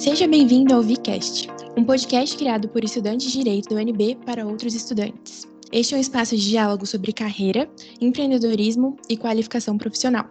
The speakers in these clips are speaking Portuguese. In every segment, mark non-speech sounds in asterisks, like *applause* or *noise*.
Seja bem-vindo ao VCast, um podcast criado por estudantes de Direito do UNB para outros estudantes. Este é um espaço de diálogo sobre carreira, empreendedorismo e qualificação profissional.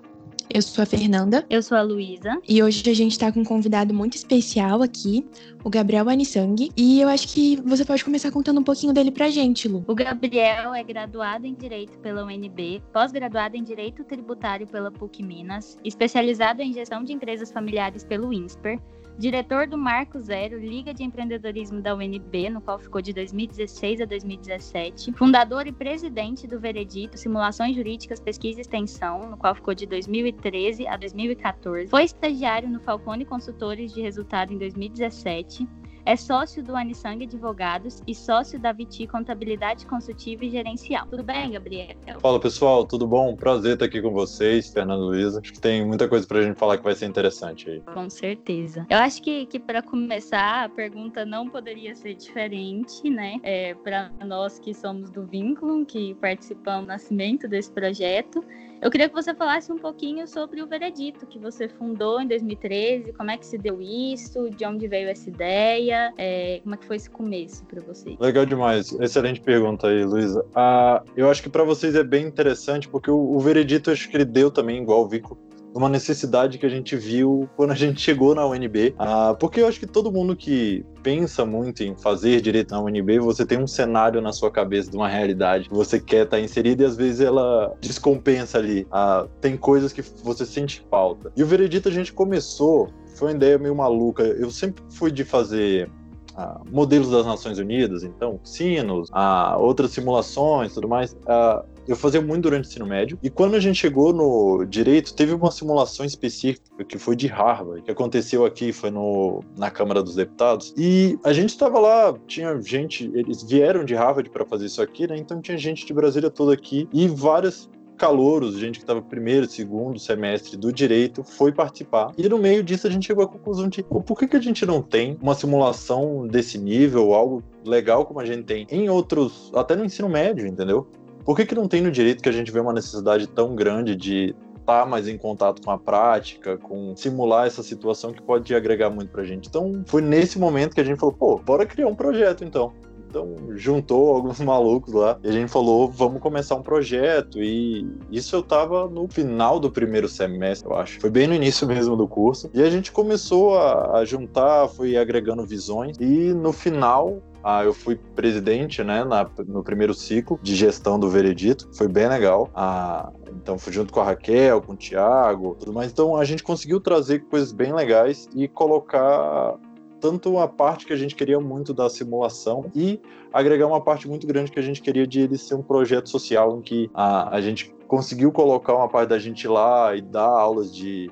Eu sou a Fernanda. Eu sou a Luísa. E hoje a gente está com um convidado muito especial aqui, o Gabriel Anissang. E eu acho que você pode começar contando um pouquinho dele pra gente, Lu. O Gabriel é graduado em Direito pela UNB, pós-graduado em Direito Tributário pela PUC Minas, especializado em Gestão de Empresas Familiares pelo INSPER, diretor do Marco Zero, Liga de Empreendedorismo da UNB, no qual ficou de 2016 a 2017, fundador e presidente do Veredito Simulações Jurídicas, Pesquisa e Extensão, no qual ficou de 2013 a 2014, foi estagiário no Falcone Consultores de Resultado em 2017 é sócio do Anisang Advogados e sócio da Viti Contabilidade Consultiva e Gerencial. Tudo bem, Gabriel? Fala, pessoal. Tudo bom? Prazer estar aqui com vocês, Fernando Luiza. Acho que tem muita coisa pra gente falar que vai ser interessante aí. Com certeza. Eu acho que, que para começar, a pergunta não poderia ser diferente, né? É, para nós que somos do Vínculo, que participamos do nascimento desse projeto. Eu queria que você falasse um pouquinho sobre o Veredito que você fundou em 2013, como é que se deu isso, de onde veio essa ideia, é, como é que foi esse começo para você? Legal demais, excelente pergunta aí, Luísa. Ah, eu acho que para vocês é bem interessante, porque o, o Veredito acho que ele deu também, igual o Vico, uma necessidade que a gente viu quando a gente chegou na UNB. Ah, porque eu acho que todo mundo que pensa muito em fazer direito na UNB, você tem um cenário na sua cabeça de uma realidade que você quer estar inserido e às vezes ela descompensa ali. Ah, tem coisas que você sente falta. E o Veredito a gente começou, foi uma ideia meio maluca. Eu sempre fui de fazer ah, modelos das Nações Unidas, então sinos, ah, outras simulações, tudo mais. Ah, eu fazia muito durante o ensino médio. E quando a gente chegou no direito, teve uma simulação específica que foi de Harvard, que aconteceu aqui, foi no, na Câmara dos Deputados. E a gente estava lá, tinha gente, eles vieram de Harvard para fazer isso aqui, né? Então tinha gente de Brasília toda aqui e várias calouros, gente que estava primeiro, segundo semestre do direito, foi participar. E no meio disso a gente chegou à conclusão de por que, que a gente não tem uma simulação desse nível, algo legal como a gente tem em outros, até no ensino médio, entendeu? Por que, que não tem no direito que a gente vê uma necessidade tão grande de estar mais em contato com a prática, com simular essa situação que pode agregar muito pra gente? Então, foi nesse momento que a gente falou, pô, bora criar um projeto então. Então, juntou alguns *laughs* malucos lá e a gente falou, vamos começar um projeto. E isso eu tava no final do primeiro semestre, eu acho. Foi bem no início *laughs* mesmo do curso. E a gente começou a, a juntar, foi agregando visões. E no final, ah, eu fui presidente, né, na, no primeiro ciclo de gestão do Veredito, foi bem legal. Ah, então fui junto com a Raquel, com o Thiago, tudo mais. Então a gente conseguiu trazer coisas bem legais e colocar tanto uma parte que a gente queria muito da simulação e agregar uma parte muito grande que a gente queria de ele ser um projeto social em que a, a gente conseguiu colocar uma parte da gente lá e dar aulas de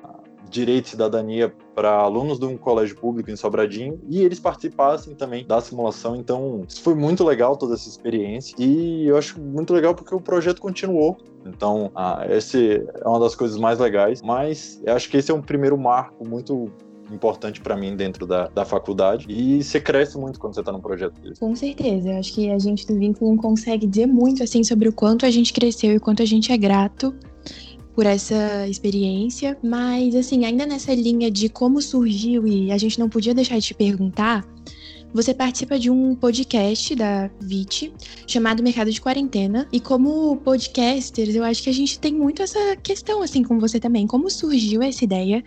direito e cidadania para alunos de um colégio público em Sobradinho e eles participassem também da simulação. Então, foi muito legal toda essa experiência e eu acho muito legal porque o projeto continuou. Então, ah, esse é uma das coisas mais legais, mas eu acho que esse é um primeiro marco muito importante para mim dentro da, da faculdade e você cresce muito quando você está num projeto desse. Com certeza, eu acho que a gente do Vínculo consegue dizer muito assim sobre o quanto a gente cresceu e quanto a gente é grato por essa experiência, mas assim, ainda nessa linha de como surgiu e a gente não podia deixar de te perguntar, você participa de um podcast da VIT chamado Mercado de Quarentena. E como podcasters, eu acho que a gente tem muito essa questão, assim, com você também. Como surgiu essa ideia?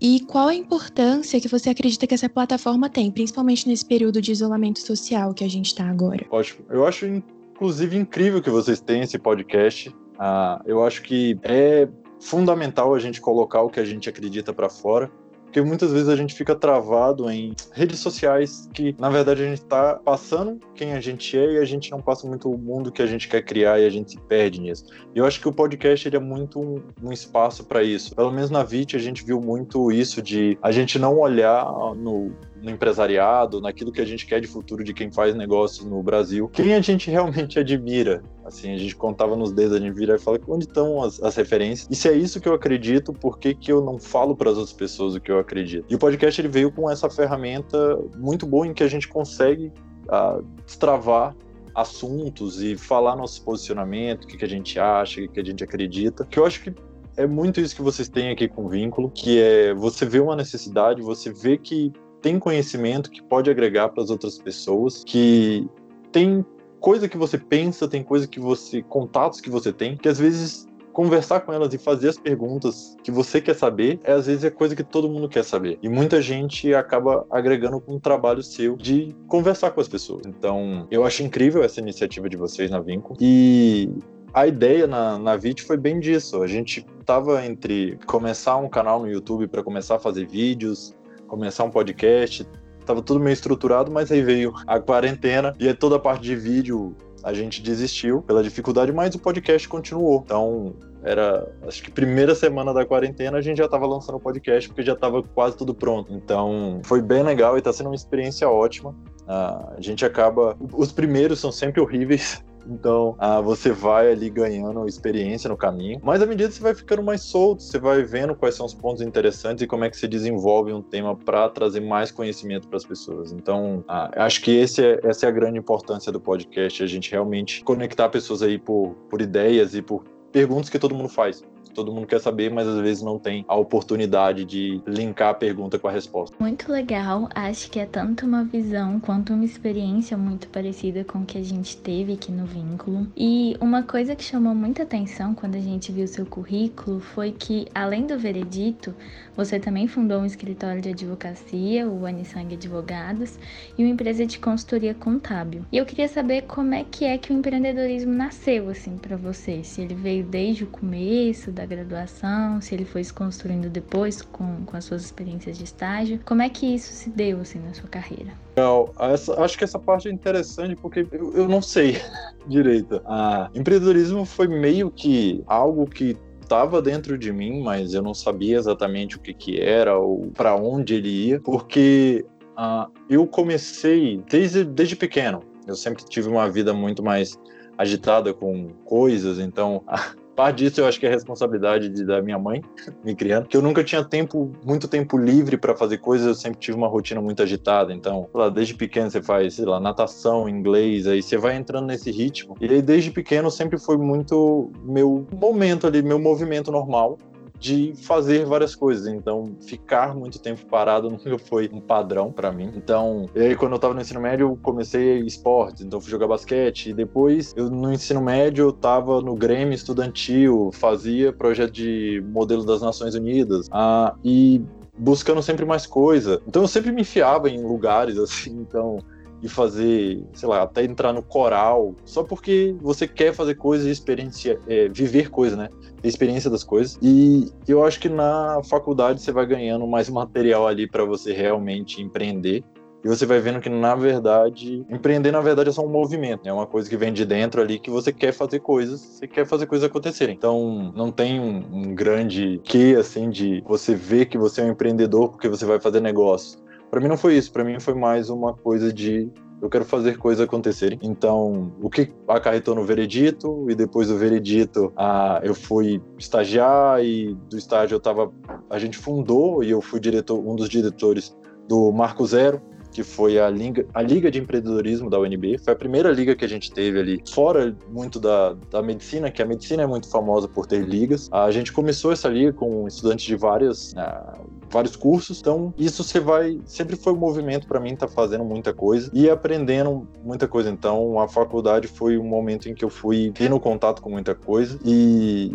E qual a importância que você acredita que essa plataforma tem, principalmente nesse período de isolamento social que a gente está agora? Ótimo. Eu acho, inclusive, incrível que vocês tenham esse podcast. Ah, eu acho que é fundamental a gente colocar o que a gente acredita para fora, porque muitas vezes a gente fica travado em redes sociais que, na verdade, a gente está passando quem a gente é e a gente não passa muito o mundo que a gente quer criar e a gente se perde nisso. E eu acho que o podcast ele é muito um, um espaço para isso. Pelo menos na VIT a gente viu muito isso de a gente não olhar no no empresariado, naquilo que a gente quer de futuro de quem faz negócios no Brasil, quem a gente realmente admira. Assim, a gente contava nos dedos, a gente vira e fala onde estão as, as referências. E se é isso que eu acredito, por que, que eu não falo para as outras pessoas o que eu acredito? E o podcast ele veio com essa ferramenta muito boa em que a gente consegue uh, destravar assuntos e falar nosso posicionamento, o que, que a gente acha, o que, que a gente acredita, que eu acho que é muito isso que vocês têm aqui com o vínculo, que é você vê uma necessidade, você vê que tem conhecimento que pode agregar para as outras pessoas, que tem coisa que você pensa, tem coisa que você. contatos que você tem, que às vezes conversar com elas e fazer as perguntas que você quer saber, é às vezes é coisa que todo mundo quer saber. E muita gente acaba agregando com um trabalho seu de conversar com as pessoas. Então, eu acho incrível essa iniciativa de vocês na Vinco. E a ideia na, na VIT foi bem disso. A gente tava entre começar um canal no YouTube para começar a fazer vídeos, começar um podcast, tava tudo meio estruturado, mas aí veio a quarentena e toda a parte de vídeo a gente desistiu pela dificuldade, mas o podcast continuou. Então, era, acho que primeira semana da quarentena a gente já estava lançando o podcast porque já estava quase tudo pronto. Então, foi bem legal e está sendo uma experiência ótima. Uh, a gente acaba. Os primeiros são sempre horríveis, então, ah, você vai ali ganhando experiência no caminho. Mas à medida que você vai ficando mais solto, você vai vendo quais são os pontos interessantes e como é que você desenvolve um tema para trazer mais conhecimento para as pessoas. Então, ah, acho que é, essa é a grande importância do podcast, a gente realmente conectar pessoas aí por, por ideias e por perguntas que todo mundo faz todo mundo quer saber, mas às vezes não tem a oportunidade de linkar a pergunta com a resposta. Muito legal, acho que é tanto uma visão quanto uma experiência muito parecida com o que a gente teve aqui no vínculo. E uma coisa que chamou muita atenção quando a gente viu seu currículo foi que, além do veredito, você também fundou um escritório de advocacia, o Anisang Advogados, e uma empresa de consultoria contábil. E eu queria saber como é que é que o empreendedorismo nasceu assim para você, se ele veio desde o começo da graduação, se ele foi se construindo depois com, com as suas experiências de estágio. Como é que isso se deu assim na sua carreira? Legal. Essa, acho que essa parte é interessante porque eu, eu não sei *laughs* direito. Ah, empreendedorismo foi meio que algo que estava dentro de mim, mas eu não sabia exatamente o que, que era ou para onde ele ia, porque ah, eu comecei desde, desde pequeno. Eu sempre tive uma vida muito mais agitada com coisas, então *laughs* parte disso eu acho que é responsabilidade de, da minha mãe me criando, que eu nunca tinha tempo, muito tempo livre para fazer coisas, eu sempre tive uma rotina muito agitada. Então, lá, desde pequeno você faz, sei lá, natação, inglês, aí você vai entrando nesse ritmo. E aí desde pequeno sempre foi muito meu momento ali, meu movimento normal de fazer várias coisas. Então, ficar muito tempo parado *laughs* nunca foi um padrão para mim. Então, e aí quando eu tava no ensino médio, eu comecei esporte, então fui jogar basquete. E depois, eu, no ensino médio, eu tava no Grêmio estudantil, fazia projeto de modelo das Nações Unidas. Ah, e buscando sempre mais coisa. Então, eu sempre me enfiava em lugares assim. Então, e fazer, sei lá, até entrar no coral, só porque você quer fazer coisas e experiência, é, viver coisas, né? A experiência das coisas. E eu acho que na faculdade você vai ganhando mais material ali para você realmente empreender. E você vai vendo que, na verdade, empreender, na verdade, é só um movimento, né? É uma coisa que vem de dentro ali que você quer fazer coisas, você quer fazer coisas acontecerem. Então, não tem um, um grande que, assim, de você ver que você é um empreendedor porque você vai fazer negócio para mim não foi isso, para mim foi mais uma coisa de eu quero fazer coisas acontecerem. Então, o que acarretou no veredito, e depois do veredito, ah, eu fui estagiar, e do estágio eu tava. A gente fundou, e eu fui diretor, um dos diretores do Marco Zero, que foi a Liga, a Liga de Empreendedorismo da UNB. Foi a primeira liga que a gente teve ali, fora muito da, da medicina, que a medicina é muito famosa por ter ligas. A gente começou essa liga com estudantes de várias, uh, vários cursos, então isso você vai. Sempre foi um movimento para mim, tá fazendo muita coisa e aprendendo muita coisa. Então a faculdade foi um momento em que eu fui tendo contato com muita coisa e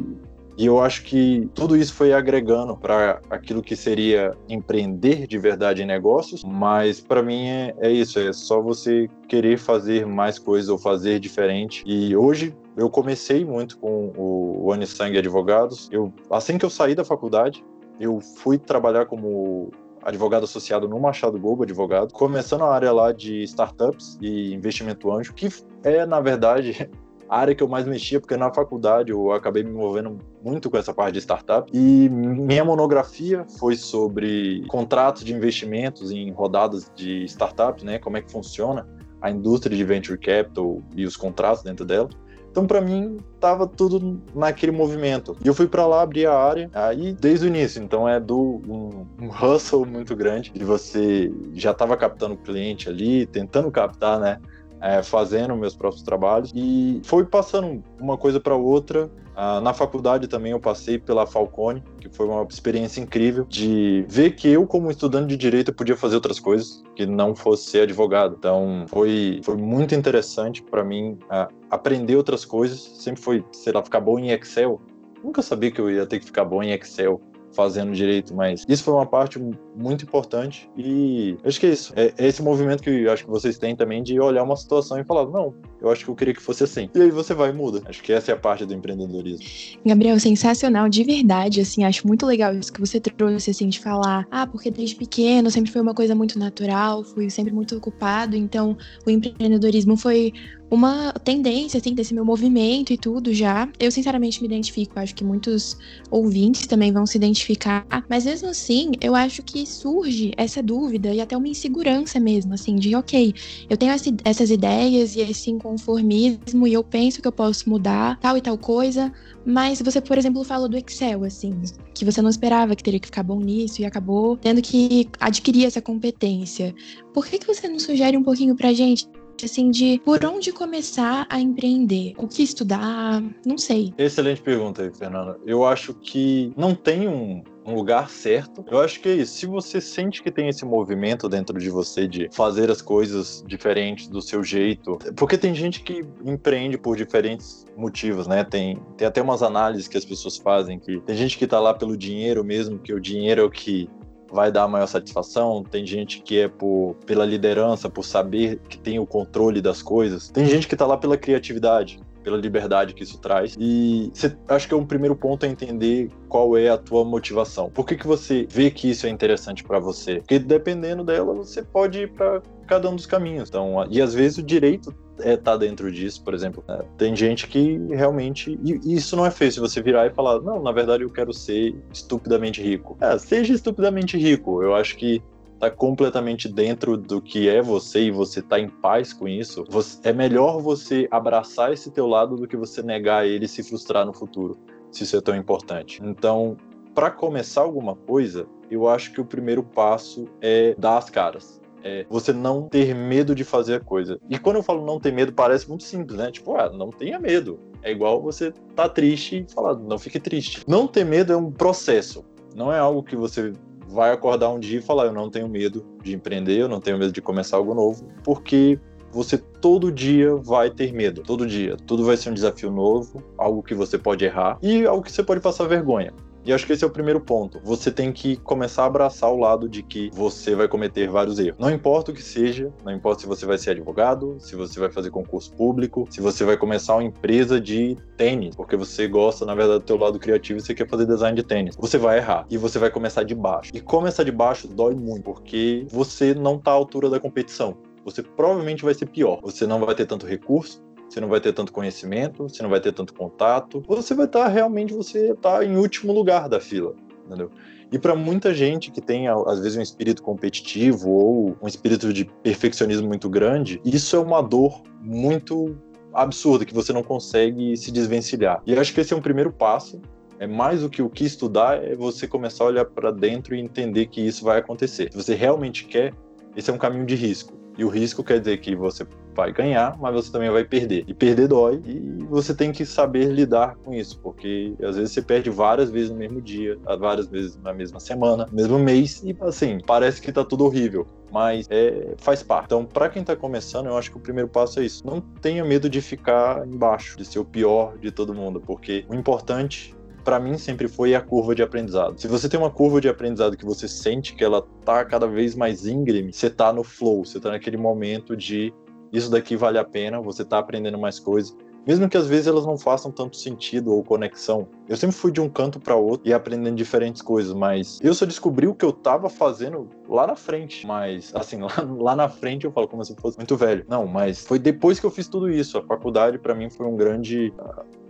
e eu acho que tudo isso foi agregando para aquilo que seria empreender de verdade em negócios, mas para mim é, é, isso, é só você querer fazer mais coisas ou fazer diferente. E hoje eu comecei muito com o Anisang Advogados. Eu, assim que eu saí da faculdade, eu fui trabalhar como advogado associado no Machado Globo Advogado, começando a área lá de startups e investimento anjo, que é, na verdade, *laughs* a área que eu mais mexia, porque na faculdade eu acabei me envolvendo muito com essa parte de startup. E minha monografia foi sobre contratos de investimentos em rodadas de startups, né? Como é que funciona a indústria de venture capital e os contratos dentro dela. Então, para mim, tava tudo naquele movimento. E eu fui para lá abrir a área aí desde o início. Então, é do um, um hustle muito grande de você já tava captando cliente ali, tentando captar, né? é, fazendo meus próprios trabalhos e foi passando uma coisa para outra. Ah, na faculdade também eu passei pela Falcone, que foi uma experiência incrível de ver que eu, como estudante de direito, podia fazer outras coisas que não fosse ser advogado. Então foi, foi muito interessante para mim ah, aprender outras coisas. Sempre foi, sei lá, ficar bom em Excel. Nunca sabia que eu ia ter que ficar bom em Excel fazendo direito, mas isso foi uma parte muito importante e acho que é isso. É, é esse movimento que acho que vocês têm também de olhar uma situação e falar, não, eu acho que eu queria que fosse assim. E aí você vai e muda. Acho que essa é a parte do empreendedorismo. Gabriel, sensacional, de verdade, assim, acho muito legal isso que você trouxe, assim, de falar, ah, porque desde pequeno sempre foi uma coisa muito natural, fui sempre muito ocupado, então o empreendedorismo foi uma tendência, assim, desse meu movimento e tudo já. Eu, sinceramente, me identifico. Acho que muitos ouvintes também vão se identificar. Mas mesmo assim, eu acho que surge essa dúvida e até uma insegurança mesmo, assim, de ok, eu tenho essas ideias e esse inconformismo e eu penso que eu posso mudar tal e tal coisa. Mas você, por exemplo, falou do Excel, assim, que você não esperava que teria que ficar bom nisso e acabou tendo que adquirir essa competência. Por que, que você não sugere um pouquinho pra gente assim, de por onde começar a empreender? O que estudar? Não sei. Excelente pergunta Fernanda. Eu acho que não tem um, um lugar certo. Eu acho que é isso. Se você sente que tem esse movimento dentro de você de fazer as coisas diferentes do seu jeito, porque tem gente que empreende por diferentes motivos, né? Tem, tem até umas análises que as pessoas fazem que tem gente que tá lá pelo dinheiro mesmo, que o dinheiro é o que vai dar maior satisfação, tem gente que é por, pela liderança, por saber que tem o controle das coisas, tem gente que tá lá pela criatividade, pela liberdade que isso traz. E cê, acho que é um primeiro ponto é entender qual é a tua motivação. Por que, que você vê que isso é interessante para você? Porque dependendo dela, você pode ir para cada um dos caminhos. Então, e às vezes o direito é tá dentro disso, por exemplo. Né? Tem gente que realmente. E isso não é feio se você virar e falar, não, na verdade eu quero ser estupidamente rico. É, seja estupidamente rico. Eu acho que tá completamente dentro do que é você e você tá em paz com isso, você, é melhor você abraçar esse teu lado do que você negar ele e se frustrar no futuro, se isso é tão importante. Então, para começar alguma coisa, eu acho que o primeiro passo é dar as caras. É você não ter medo de fazer a coisa. E quando eu falo não ter medo, parece muito simples, né? Tipo, ah, não tenha medo. É igual você tá triste e falar, não fique triste. Não ter medo é um processo. Não é algo que você vai acordar um dia e falar: Eu não tenho medo de empreender, eu não tenho medo de começar algo novo, porque você todo dia vai ter medo, todo dia. Tudo vai ser um desafio novo, algo que você pode errar e algo que você pode passar vergonha. E acho que esse é o primeiro ponto. Você tem que começar a abraçar o lado de que você vai cometer vários erros. Não importa o que seja, não importa se você vai ser advogado, se você vai fazer concurso público, se você vai começar uma empresa de tênis, porque você gosta, na verdade, do teu lado criativo e você quer fazer design de tênis. Você vai errar e você vai começar de baixo. E começar de baixo dói muito, porque você não está à altura da competição você provavelmente vai ser pior. Você não vai ter tanto recurso, você não vai ter tanto conhecimento, você não vai ter tanto contato, você vai estar realmente você tá em último lugar da fila, entendeu? E para muita gente que tem às vezes um espírito competitivo ou um espírito de perfeccionismo muito grande, isso é uma dor muito absurda que você não consegue se desvencilhar. E acho que esse é um primeiro passo. É mais do que o que estudar, é você começar a olhar para dentro e entender que isso vai acontecer. Se você realmente quer, esse é um caminho de risco. E o risco quer dizer que você vai ganhar, mas você também vai perder. E perder dói, e você tem que saber lidar com isso, porque às vezes você perde várias vezes no mesmo dia, várias vezes na mesma semana, mesmo mês, e assim, parece que tá tudo horrível. Mas é, faz parte. Então, para quem tá começando, eu acho que o primeiro passo é isso. Não tenha medo de ficar embaixo, de ser o pior de todo mundo, porque o importante para mim sempre foi a curva de aprendizado. Se você tem uma curva de aprendizado que você sente que ela tá cada vez mais íngreme, você tá no flow, você tá naquele momento de isso daqui vale a pena, você tá aprendendo mais coisas. Mesmo que às vezes elas não façam tanto sentido ou conexão. Eu sempre fui de um canto para outro e aprendendo diferentes coisas, mas eu só descobri o que eu tava fazendo lá na frente. Mas, assim, *laughs* lá, lá na frente eu falo como se eu fosse muito velho. Não, mas foi depois que eu fiz tudo isso. A faculdade para mim foi um grande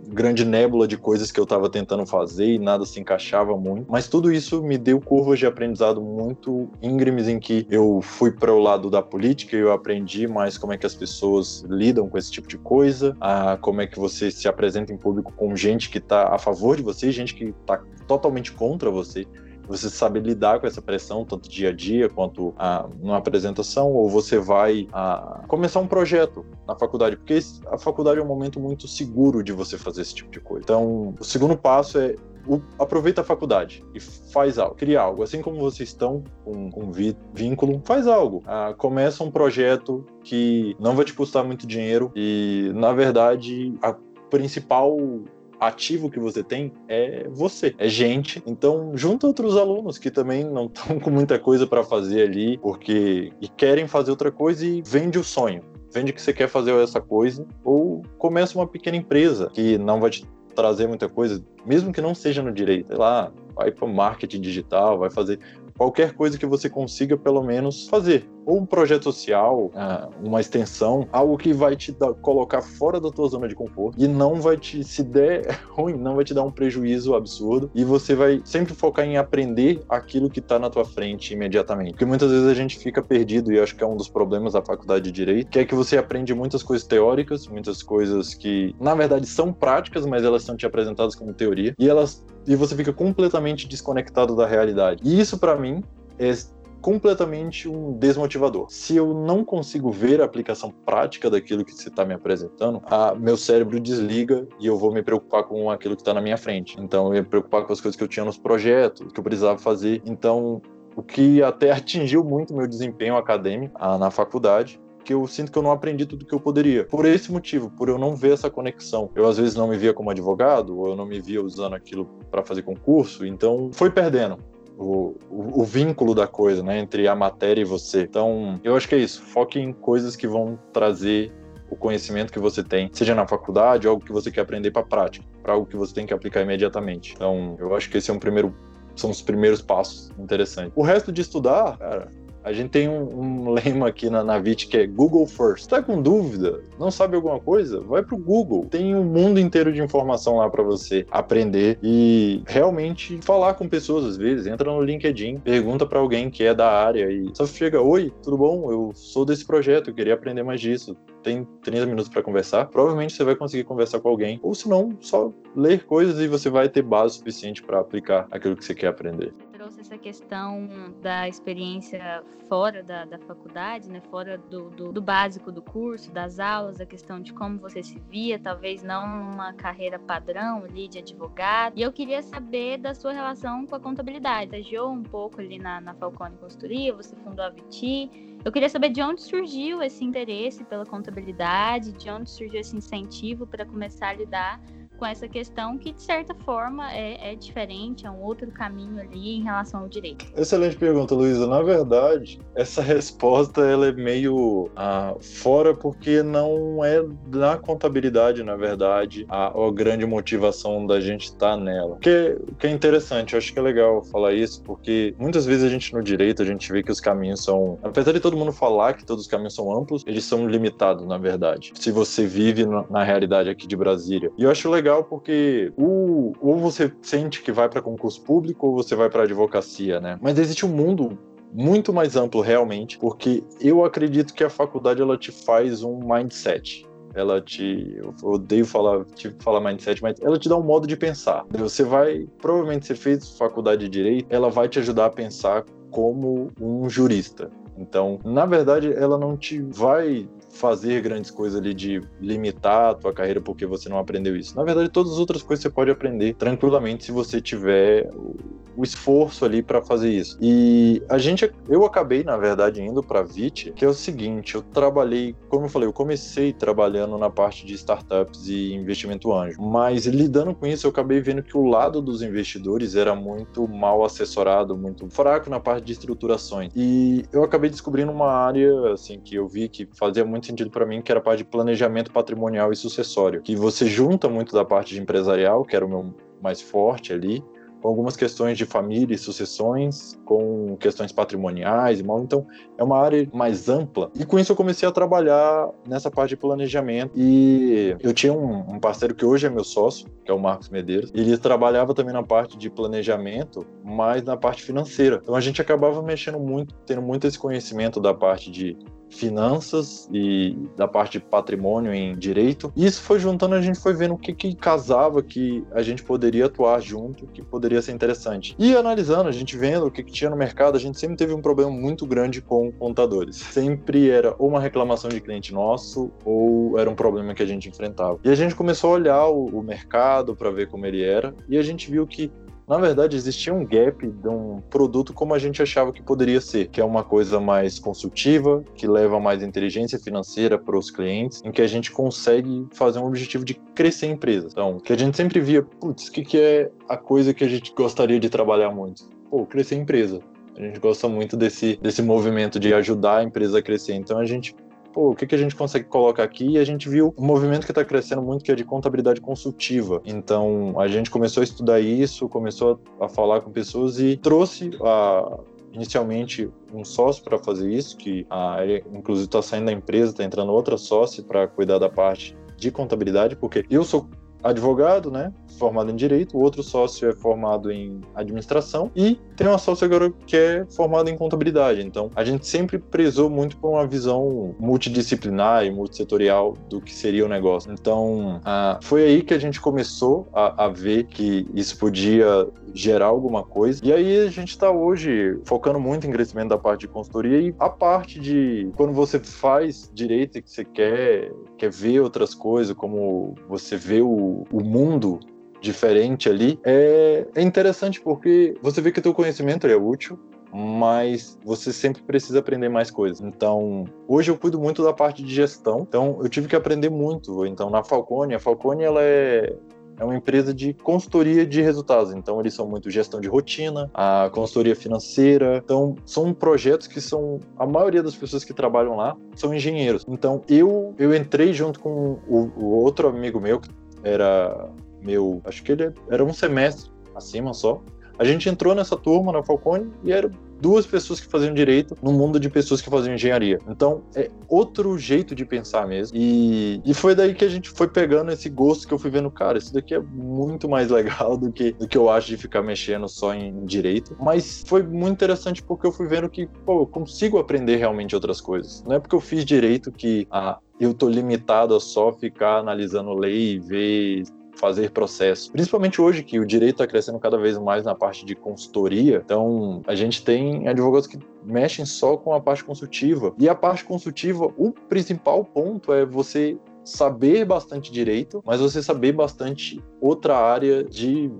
grande nébula de coisas que eu estava tentando fazer e nada se encaixava muito. Mas tudo isso me deu curvas de aprendizado muito íngremes em que eu fui para o lado da política e eu aprendi mais como é que as pessoas lidam com esse tipo de coisa, a, como é que você se apresenta em público com gente que está a favor de você, gente que está totalmente contra você. Você sabe lidar com essa pressão, tanto dia a dia quanto a, numa apresentação, ou você vai a, começar um projeto na faculdade, porque a faculdade é um momento muito seguro de você fazer esse tipo de coisa. Então, o segundo passo é o, aproveita a faculdade e faz algo, cria algo. Assim como vocês estão com, com vínculo, faz algo. Ah, começa um projeto que não vai te custar muito dinheiro e, na verdade, a principal ativo que você tem é você, é gente. Então, junta outros alunos que também não *laughs* estão com muita coisa para fazer ali, porque e querem fazer outra coisa e vende o sonho. Vende que você quer fazer essa coisa, ou começa uma pequena empresa que não vai te trazer muita coisa, mesmo que não seja no direito, sei lá, vai para marketing digital, vai fazer qualquer coisa que você consiga pelo menos fazer. Ou um projeto social, ah, uma extensão, algo que vai te dar, colocar fora da tua zona de conforto e não vai te, se der *laughs* ruim, não vai te dar um prejuízo absurdo e você vai sempre focar em aprender aquilo que está na tua frente imediatamente. Porque muitas vezes a gente fica perdido e acho que é um dos problemas da faculdade de Direito, que é que você aprende muitas coisas teóricas, muitas coisas que na verdade são práticas, mas elas são te apresentadas como teoria e elas e você fica completamente desconectado da realidade. E isso para mim é completamente um desmotivador. Se eu não consigo ver a aplicação prática daquilo que você está me apresentando, a, meu cérebro desliga e eu vou me preocupar com aquilo que está na minha frente. Então, eu ia me preocupar com as coisas que eu tinha nos projetos, que eu precisava fazer. Então, o que até *laughs* atingiu muito meu desempenho acadêmico a, na faculdade, que eu sinto que eu não aprendi tudo que eu poderia. Por esse motivo, por eu não ver essa conexão. Eu às vezes não me via como advogado, ou eu não me via usando aquilo para fazer concurso, então foi perdendo. O, o, vínculo da coisa, né, entre a matéria e você. Então, eu acho que é isso. Foque em coisas que vão trazer o conhecimento que você tem, seja na faculdade, algo que você quer aprender para prática, para algo que você tem que aplicar imediatamente. Então, eu acho que esse é um primeiro são os primeiros passos interessantes. O resto de estudar, cara, a gente tem um, um *laughs* lema aqui na Navit que é Google First. Tá com dúvida? Não sabe alguma coisa? Vai pro Google. Tem um mundo inteiro de informação lá para você aprender e realmente falar com pessoas às vezes. Entra no LinkedIn, pergunta para alguém que é da área e só chega: Oi, tudo bom? Eu sou desse projeto, eu queria aprender mais disso. Tem 30 minutos para conversar. Provavelmente você vai conseguir conversar com alguém. Ou se não, só ler coisas e você vai ter base suficiente para aplicar aquilo que você quer aprender trouxe essa questão da experiência fora da, da faculdade, né, fora do, do, do, básico do curso, das aulas, a questão de como você se via, talvez não uma carreira padrão ali de advogado. E eu queria saber da sua relação com a contabilidade. Você agiou um pouco ali na, na Falcone Consultoria, você fundou a Viti. Eu queria saber de onde surgiu esse interesse pela contabilidade, de onde surgiu esse incentivo para começar a lidar com essa questão que, de certa forma, é, é, diferente, é um outro caminho ali em relação ao direito. Excelente pergunta, Luísa. Na verdade, essa *laughs* resposta ela é meio ah, fora porque não é na contabilidade, na verdade, a, a grande motivação da gente estar tá nela. O que, que é interessante, eu acho que é legal falar isso, porque muitas vezes a gente no direito, a gente vê que os caminhos são, apesar de todo mundo falar que todos os caminhos são amplos, eles são limitados, na verdade. Se você vive na realidade aqui de Brasília. E eu acho legal legal porque o, ou você sente que vai para concurso público ou você vai para advocacia, né? Mas existe um mundo muito mais amplo realmente, porque eu acredito que a faculdade ela te faz um mindset ela te. Eu odeio falar, te falar mindset, mas ela te dá um modo de pensar. Você vai. Provavelmente você fez faculdade de direito, ela vai te ajudar a pensar como um jurista. Então, na verdade, ela não te vai fazer grandes coisas ali de limitar a tua carreira porque você não aprendeu isso. Na verdade, todas as outras coisas você pode aprender tranquilamente se você tiver o esforço ali para fazer isso. E a gente, eu acabei, na verdade, indo para Vit, que é o seguinte, eu trabalhei, como eu falei, eu comecei trabalhando na parte de startups e investimento anjo, mas lidando com isso, eu acabei vendo que o lado dos investidores era muito mal assessorado, muito fraco na parte de estruturações. E eu acabei descobrindo uma área assim que eu vi que fazia muito sentido para mim, que era a parte de planejamento patrimonial e sucessório, que você junta muito da parte de empresarial, que era o meu mais forte ali, com algumas questões de família e sucessões, com questões patrimoniais e mal. Então, é uma área mais ampla. E com isso eu comecei a trabalhar nessa parte de planejamento. E eu tinha um, um parceiro que hoje é meu sócio, que é o Marcos Medeiros. Ele trabalhava também na parte de planejamento, mas na parte financeira. Então a gente acabava mexendo muito, tendo muito esse conhecimento da parte de finanças e da parte de patrimônio em direito. E isso foi juntando, a gente foi vendo o que, que casava, que a gente poderia atuar junto, que poderia ser interessante. E analisando, a gente vendo o que, que tinha no mercado, a gente sempre teve um problema muito grande com contadores. Sempre era ou uma reclamação de cliente nosso, ou era um problema que a gente enfrentava. E a gente começou a olhar o, o mercado para ver como ele era, e a gente viu que na verdade, existia um gap de um produto como a gente achava que poderia ser, que é uma coisa mais consultiva, que leva mais inteligência financeira para os clientes, em que a gente consegue fazer um objetivo de crescer a empresa. Então, que a gente sempre via, putz, o que, que é a coisa que a gente gostaria de trabalhar muito? Pô, crescer a empresa. A gente gosta muito desse, desse movimento de ajudar a empresa a crescer. Então, a gente pô, o que, que a gente consegue colocar aqui? E a gente viu um movimento que está crescendo muito, que é de contabilidade consultiva. Então, a gente começou a estudar isso, começou a, a falar com pessoas e trouxe a inicialmente um sócio para fazer isso, que ele, inclusive está saindo da empresa, está entrando outra sócia para cuidar da parte de contabilidade, porque eu sou advogado, né? Formado em direito, o outro sócio é formado em administração e tem uma sócia agora que é formada em contabilidade. Então, a gente sempre prezou muito por uma visão multidisciplinar e multissetorial do que seria o negócio. Então, ah, foi aí que a gente começou a, a ver que isso podia gerar alguma coisa. E aí a gente está hoje focando muito em crescimento da parte de consultoria e a parte de quando você faz direito e que você quer, quer ver outras coisas, como você vê o, o mundo diferente ali, é, é interessante porque você vê que o teu conhecimento é útil, mas você sempre precisa aprender mais coisas. Então, hoje eu cuido muito da parte de gestão, então eu tive que aprender muito. Então, na Falcone, a Falcone ela é é uma empresa de consultoria de resultados. Então, eles são muito gestão de rotina, a consultoria financeira. Então, são projetos que são. A maioria das pessoas que trabalham lá são engenheiros. Então, eu, eu entrei junto com o, o outro amigo meu, que era meu. Acho que ele era um semestre acima só. A gente entrou nessa turma na Falcone e era duas pessoas que faziam direito no mundo de pessoas que faziam engenharia. Então, é outro jeito de pensar mesmo. E, e foi daí que a gente foi pegando esse gosto que eu fui vendo, cara, isso daqui é muito mais *laughs* legal do que, do que eu acho de ficar mexendo só em direito. Mas foi muito interessante porque eu fui vendo que, pô, eu consigo aprender realmente outras coisas. Não é porque eu fiz direito que, ah, eu tô limitado a só ficar analisando lei e ver fazer processo. Principalmente hoje que o direito está crescendo cada vez mais na parte de consultoria. Então, a gente tem advogados que mexem só com a parte consultiva. E a parte consultiva, o principal ponto é você saber bastante direito, mas você saber bastante outra área de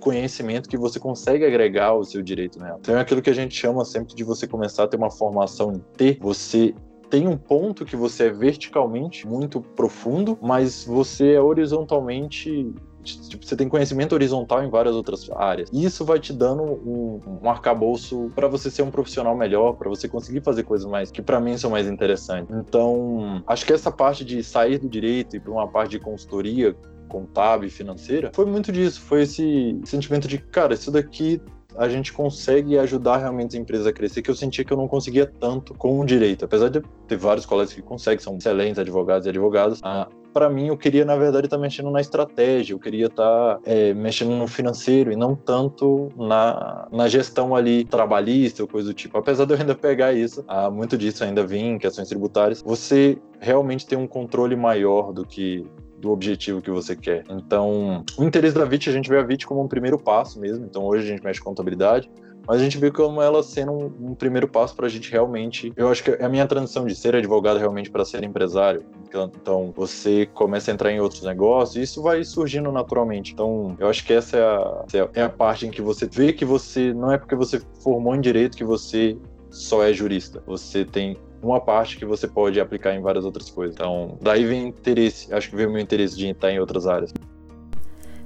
conhecimento que você consegue agregar ao seu direito nela. Então é aquilo que a gente chama sempre de você começar a ter uma formação em T, você tem um ponto que você é verticalmente muito profundo, mas você é horizontalmente Tipo, você tem conhecimento horizontal em várias outras áreas. E isso vai te dando um, um arcabouço para você ser um profissional melhor, para você conseguir fazer coisas mais que para mim são mais interessantes. Então, acho que essa parte de sair do direito e para uma parte de consultoria contábil e financeira foi muito disso. Foi esse sentimento de, cara, isso daqui a gente consegue ajudar realmente a empresa a crescer, que eu sentia que eu não conseguia tanto com o direito. Apesar de ter vários colegas que conseguem, são excelentes advogados e advogadas, ah, para mim, eu queria, na verdade, estar tá mexendo na estratégia, eu queria estar tá, é, mexendo no financeiro e não tanto na, na gestão ali trabalhista ou coisa do tipo. Apesar de eu ainda pegar isso, há muito disso ainda vem em questões tributárias, você realmente tem um controle maior do que do objetivo que você quer. Então, o interesse da VIT, a gente vê a VIT como um primeiro passo mesmo. Então, hoje a gente mexe com contabilidade, mas a gente vê como ela sendo um, um primeiro passo para a gente realmente. Eu acho que é a minha transição de ser advogado realmente para ser empresário. Então, então, você começa a entrar em outros negócios e isso vai surgindo naturalmente. Então, eu acho que essa é a, é a parte em que você vê que você não é porque você formou em direito que você só é jurista. Você tem uma parte que você pode aplicar em várias outras coisas. Então, daí vem interesse, acho que vem o meu interesse de estar em outras áreas.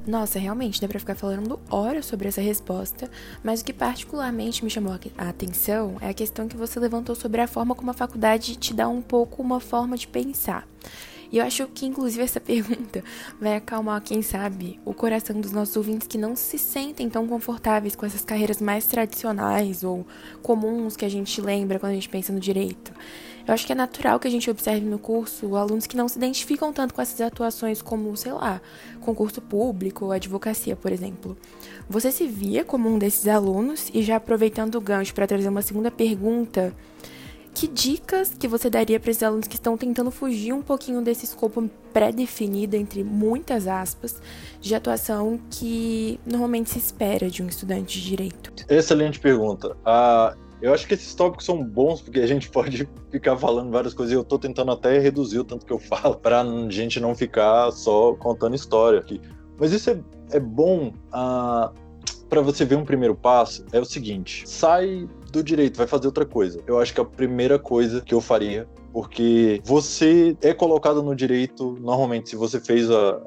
Nossa, realmente, dá pra ficar falando horas sobre essa resposta, mas o que particularmente me chamou a atenção é a questão que você levantou sobre a forma como a faculdade te dá um pouco uma forma de pensar. E eu acho que, inclusive, essa *laughs* pergunta vai acalmar, quem sabe, o coração dos nossos ouvintes que não se sentem tão confortáveis com essas carreiras mais tradicionais ou comuns que a gente lembra quando a gente pensa no direito. Eu acho que é natural que a gente observe no curso alunos que não se identificam tanto com essas atuações como, sei lá, concurso público ou advocacia, por exemplo. Você se via como um desses alunos e já aproveitando o gancho para trazer uma segunda pergunta, que dicas que você daria para esses alunos que estão tentando fugir um pouquinho desse escopo pré-definido, entre muitas aspas, de atuação que normalmente se espera de um estudante de direito? Excelente pergunta. Uh, eu acho que esses tópicos são bons porque a gente *laughs* pode ficar falando várias coisas e eu tô tentando até reduzir o tanto que eu falo para a gente não ficar só contando história aqui. Mas isso é, é bom uh, ah, para você ver um primeiro passo. É o seguinte: sai do direito, vai fazer outra coisa. Eu acho que a primeira coisa que eu faria, porque você é colocado no direito, normalmente, se você fez a,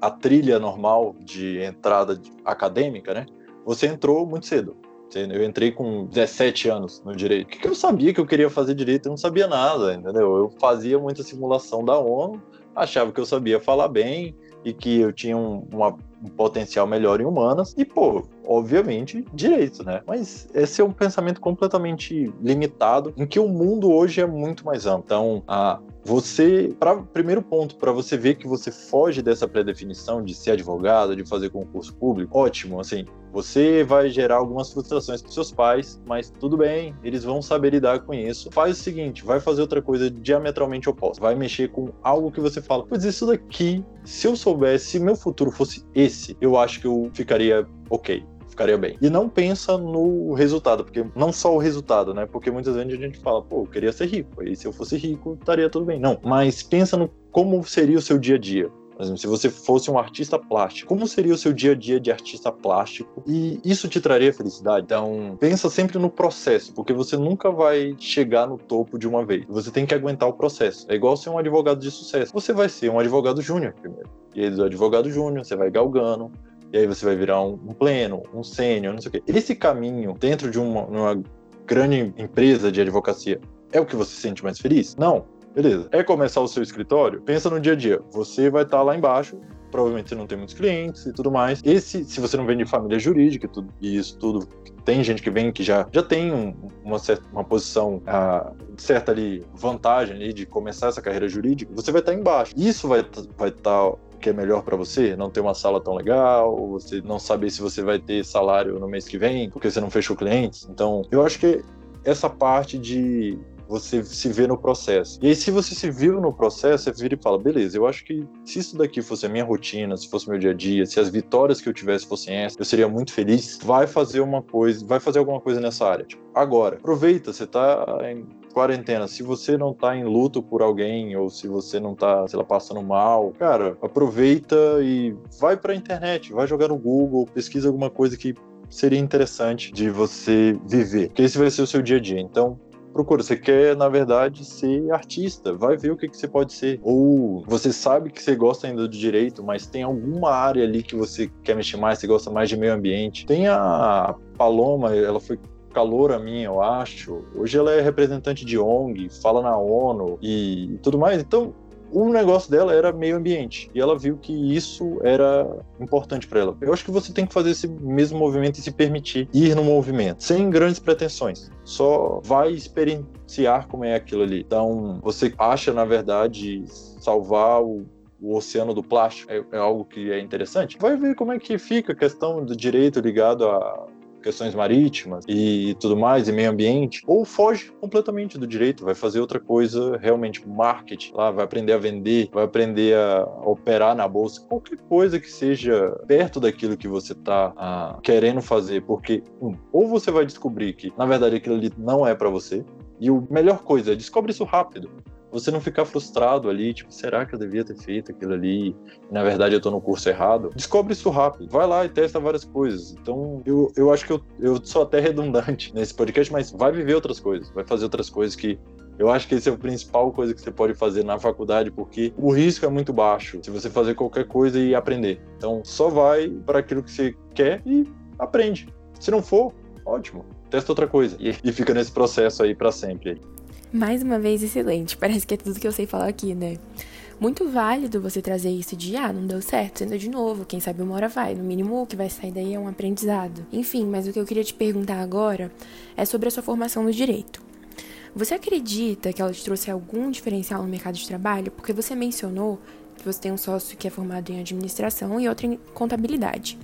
a trilha normal de entrada acadêmica, né? Você entrou muito cedo. Eu entrei com 17 anos no direito. O que eu sabia que eu queria fazer direito? Eu não sabia nada, entendeu? Eu fazia muita simulação da ONU, achava que eu sabia falar bem e que eu tinha um, uma um potencial melhor em humanas e, pô, obviamente, direito, né? Mas esse é um pensamento completamente limitado, em que o mundo hoje é muito mais amplo. Então, a você, pra, primeiro ponto, para você ver que você foge dessa pré-definição de ser advogado, de fazer concurso público, ótimo, assim, você vai gerar algumas frustrações para seus pais, mas tudo bem, eles vão saber lidar com isso. Faz o seguinte, vai fazer outra coisa diametralmente oposta. Vai mexer com algo que você fala, pois isso daqui, se eu soubesse, se meu futuro fosse esse, eu acho que eu ficaria ok ficaria bem. E não pensa no resultado, porque não só o resultado, né? Porque muitas vezes a gente fala, pô, eu queria ser rico, e se eu fosse rico, estaria tudo bem. Não, mas pensa no como seria o seu dia a dia. Por exemplo, se você fosse um artista plástico, como seria o seu dia a dia de artista plástico? E isso te traria felicidade? Então, pensa sempre no processo, porque você nunca vai chegar no topo de uma vez. Você tem que aguentar o processo. É igual ser um advogado de sucesso. Você vai ser um advogado júnior primeiro. E aí, do advogado júnior, você vai galgando, e aí você vai virar um, pleno, um sênior, não sei o quê. Esse caminho dentro de uma, uma grande empresa de advocacia é o que você se sente mais feliz? Não. Beleza. É começar o seu escritório? Pensa no dia a dia. Você vai estar lá embaixo, provavelmente você não tem muitos clientes e tudo mais. Esse, se você não vem de família jurídica tudo, e isso tudo, tem gente que vem que já, já tem um, uma, certa, uma posição, uh, certa ali, vantagem ali de começar essa carreira jurídica, você vai estar embaixo. Isso vai vai estar que é melhor para você, não ter uma sala tão legal, você não saber se você vai ter salário no mês que vem, porque você não fechou clientes. Então, eu acho que essa parte de você se ver no processo. E aí, se você se viu no processo, você vira e fala: beleza, eu acho que se isso daqui fosse a minha rotina, se fosse meu dia a dia, se as vitórias que eu tivesse fossem essas, eu seria muito feliz. Vai fazer uma coisa, vai fazer alguma coisa nessa área. Tipo, agora, aproveita, você tá em quarentena, se você não tá em luto por alguém ou se você não tá, sei lá, passando mal, cara, aproveita e vai pra internet, vai jogar no Google, pesquisa alguma coisa que seria interessante de você viver, porque esse vai ser o seu dia a dia. Então, procura. Você quer, na verdade, ser artista, vai ver o que, que você pode ser. Ou você sabe que você gosta ainda do direito, mas tem alguma área ali que você quer mexer mais, você gosta mais de meio ambiente. Tem a Paloma, ela foi caloura minha, eu acho. Hoje ela é representante de ONG, fala na ONU e tudo mais. Então, o negócio dela era meio ambiente e ela viu que isso era importante para ela. Eu acho que você tem que fazer esse mesmo movimento e se permitir ir no movimento, sem grandes pretensões. Só vai experienciar como é aquilo ali. Então, você acha, na verdade, salvar o o oceano do plástico é, é, algo que é interessante. Vai ver como é que fica a questão do direito ligado a questões marítimas e tudo mais, e meio ambiente, ou foge completamente do direito, vai fazer outra coisa, realmente marketing, lá vai aprender a vender, vai aprender a operar na bolsa, qualquer coisa que seja perto daquilo que você está ah, querendo fazer, porque um, ou você vai descobrir que na verdade aquilo ali não é para você, e a melhor coisa é descobre isso rápido você não ficar frustrado ali, tipo, será que eu devia ter feito aquilo ali? Na verdade eu tô no curso errado. Descobre isso rápido. Vai lá e testa várias coisas. Então, eu, eu acho que eu, eu sou até redundante nesse podcast, mas vai viver outras coisas, vai fazer outras coisas que eu acho que esse é a principal coisa que você pode fazer na faculdade, porque o risco é muito baixo se você fazer qualquer coisa e aprender. Então, só vai para aquilo que você quer e aprende. Se não for, ótimo. Testa outra coisa. E fica nesse processo aí para sempre. Mais uma vez, excelente. Parece que é tudo que eu sei falar aqui, né? Muito válido você trazer isso de, ah, não deu certo, tenta de novo, quem sabe uma hora vai. No mínimo, o que vai sair daí é um aprendizado. Enfim, mas o que eu queria te perguntar agora é sobre a sua formação no direito. Você acredita que ela te trouxe algum diferencial no mercado de trabalho? Porque você mencionou que você tem um sócio que é formado em administração e outro em contabilidade.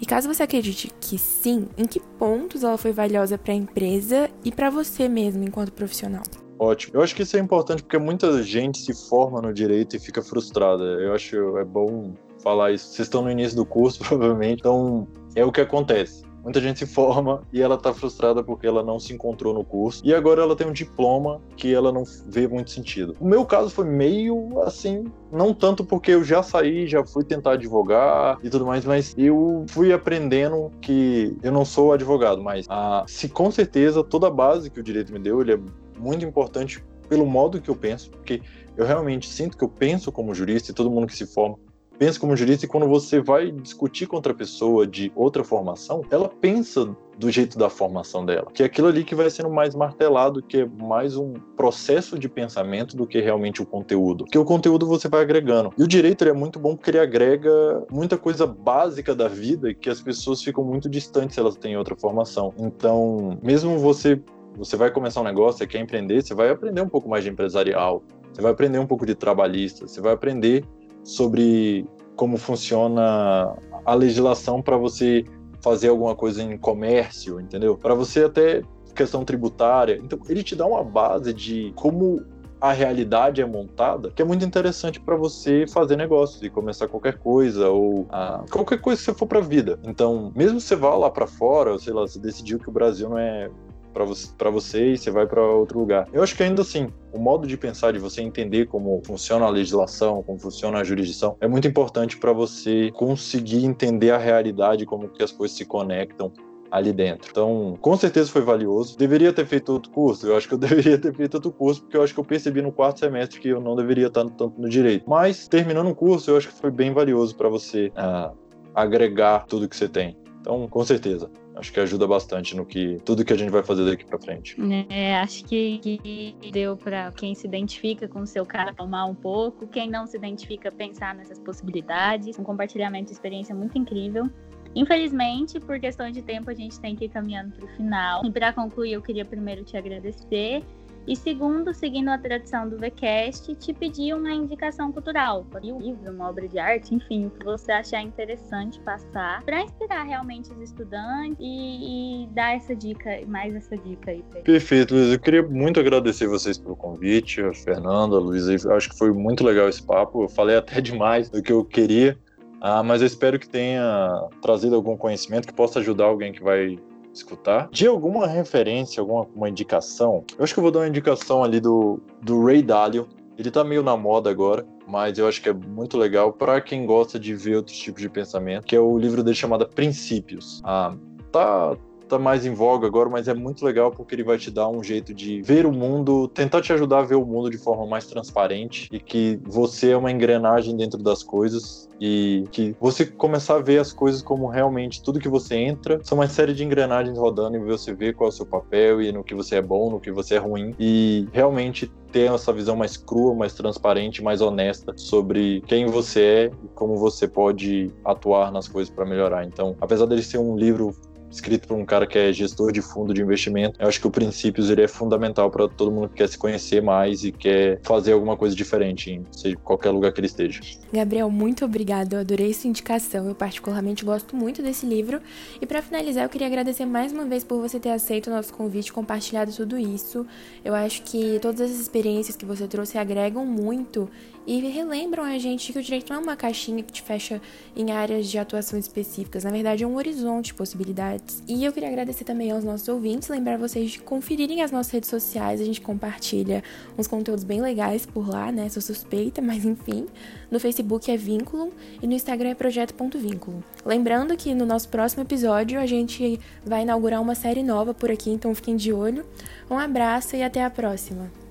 E caso você acredite que sim, em que pontos ela foi valiosa para a empresa e para você mesmo enquanto profissional? Ótimo. Eu acho que isso é importante porque muita gente se forma no direito e fica frustrada. Eu acho é bom falar isso. Vocês estão no início do curso, *laughs* provavelmente, então é o que acontece. Muita gente se forma e ela tá frustrada porque ela não se encontrou no curso. E agora ela tem um diploma que ela não vê muito sentido. O meu caso foi meio assim, não tanto porque eu já saí, já fui tentar advogar e tudo mais, mas eu fui aprendendo que eu não sou advogado, mas ah, se com certeza toda a base que o direito me deu, ele é muito importante pelo modo que eu penso, porque eu realmente sinto que eu penso como jurista e todo mundo que se forma pensa como jurista e quando você vai discutir com outra pessoa de outra formação, ela pensa do jeito da formação dela, que é aquilo ali que vai sendo mais martelado, que é mais um processo de pensamento do que realmente o conteúdo. Porque o conteúdo você vai agregando. E o direito é muito bom porque ele agrega muita coisa básica da vida que as pessoas ficam muito distantes se elas têm outra formação. Então, mesmo você você vai começar um negócio, você quer empreender, você vai aprender um pouco mais de empresarial, você vai aprender um pouco de trabalhista, você vai aprender sobre como funciona a legislação para você fazer alguma coisa em comércio, entendeu? Para você até questão tributária. Então, ele te dá uma base de como a realidade é montada, que é muito interessante para você fazer negócios e começar qualquer coisa ou ah, qualquer coisa que você for para a vida. Então, mesmo você vá lá para fora, sei lá, você decidiu que o Brasil não é para você, você e você vai para outro lugar. Eu acho que ainda assim, o modo de pensar, de você entender como funciona a legislação, como funciona a jurisdição, é muito importante para você conseguir entender a realidade, como que as coisas se conectam ali dentro. Então, com certeza foi valioso. Deveria ter feito outro curso? Eu acho que eu *laughs* deveria ter feito outro curso, porque eu acho que eu percebi no quarto semestre que eu não deveria estar tanto no direito. Mas, terminando o curso, eu acho que foi bem valioso para você uh, agregar tudo que você tem. Então, com certeza acho que ajuda bastante no que tudo que a gente vai fazer daqui para frente. É, acho que, que deu para quem se identifica com o seu cara tomar um pouco, quem não se identifica pensar nessas possibilidades. Um compartilhamento de experiência muito incrível. Infelizmente, por questão de tempo, a gente tem que ir caminhando para o final. E para concluir, eu queria primeiro te agradecer e segundo, seguindo a tradição do VCast, te pedir uma indicação cultural, um livro, uma obra de arte, enfim, o que você achar interessante passar, para inspirar realmente os estudantes e, e, dar essa dica, mais essa dica aí. Perfeito, Luiz. Eu queria muito agradecer vocês pelo convite, a Fernanda, a Luiz. Acho que foi muito legal esse papo. Eu falei até demais do que eu queria. Ah, mas eu espero que tenha trazido algum conhecimento que possa ajudar alguém que vai escutar. De alguma referência, alguma indicação, eu acho que eu vou dar uma indicação ali do, do Ray Dalio. Ele tá meio na moda agora, mas eu acho que é muito legal para quem gosta de ver outros tipos de pensamento, que é o livro dele chamado Princípios. Ah, tá, tá mais em voga agora, mas é muito legal porque ele vai te dar um jeito de ver o mundo, tentar te ajudar a ver o mundo de forma mais transparente e que você é uma engrenagem dentro das coisas e que você começar a ver as coisas como realmente tudo que você entra são uma série de engrenagens rodando e você vê qual é o seu papel e no que você é bom, no que você é ruim e realmente ter essa visão mais crua, mais transparente, mais honesta sobre quem você é e como você pode atuar nas coisas para melhorar. Então, apesar dele ser um livro escrito por um cara que é gestor de fundo de investimento. Eu acho que o Princípios ele é fundamental para todo mundo que quer se conhecer mais e quer fazer alguma coisa diferente em seja, qualquer lugar que ele esteja. Gabriel, muito obrigado. Eu adorei sua indicação. Eu particularmente gosto muito desse livro. E para finalizar, eu queria agradecer mais uma vez por você ter aceito o nosso convite, compartilhado tudo isso. Eu acho que todas as experiências que você trouxe agregam muito e relembram a gente que o direito não é uma caixinha que te fecha em áreas de atuação específicas. Na verdade, é um horizonte de possibilidades. E eu queria agradecer também aos nossos ouvintes, lembrar vocês de conferirem as nossas redes sociais. A gente compartilha uns conteúdos bem legais por lá, né? Sou suspeita, mas enfim. No Facebook é Vínculo e no Instagram é Projeto.vínculo. Lembrando que no nosso próximo episódio a gente vai inaugurar uma série nova por aqui, então fiquem de olho. Um abraço e até a próxima!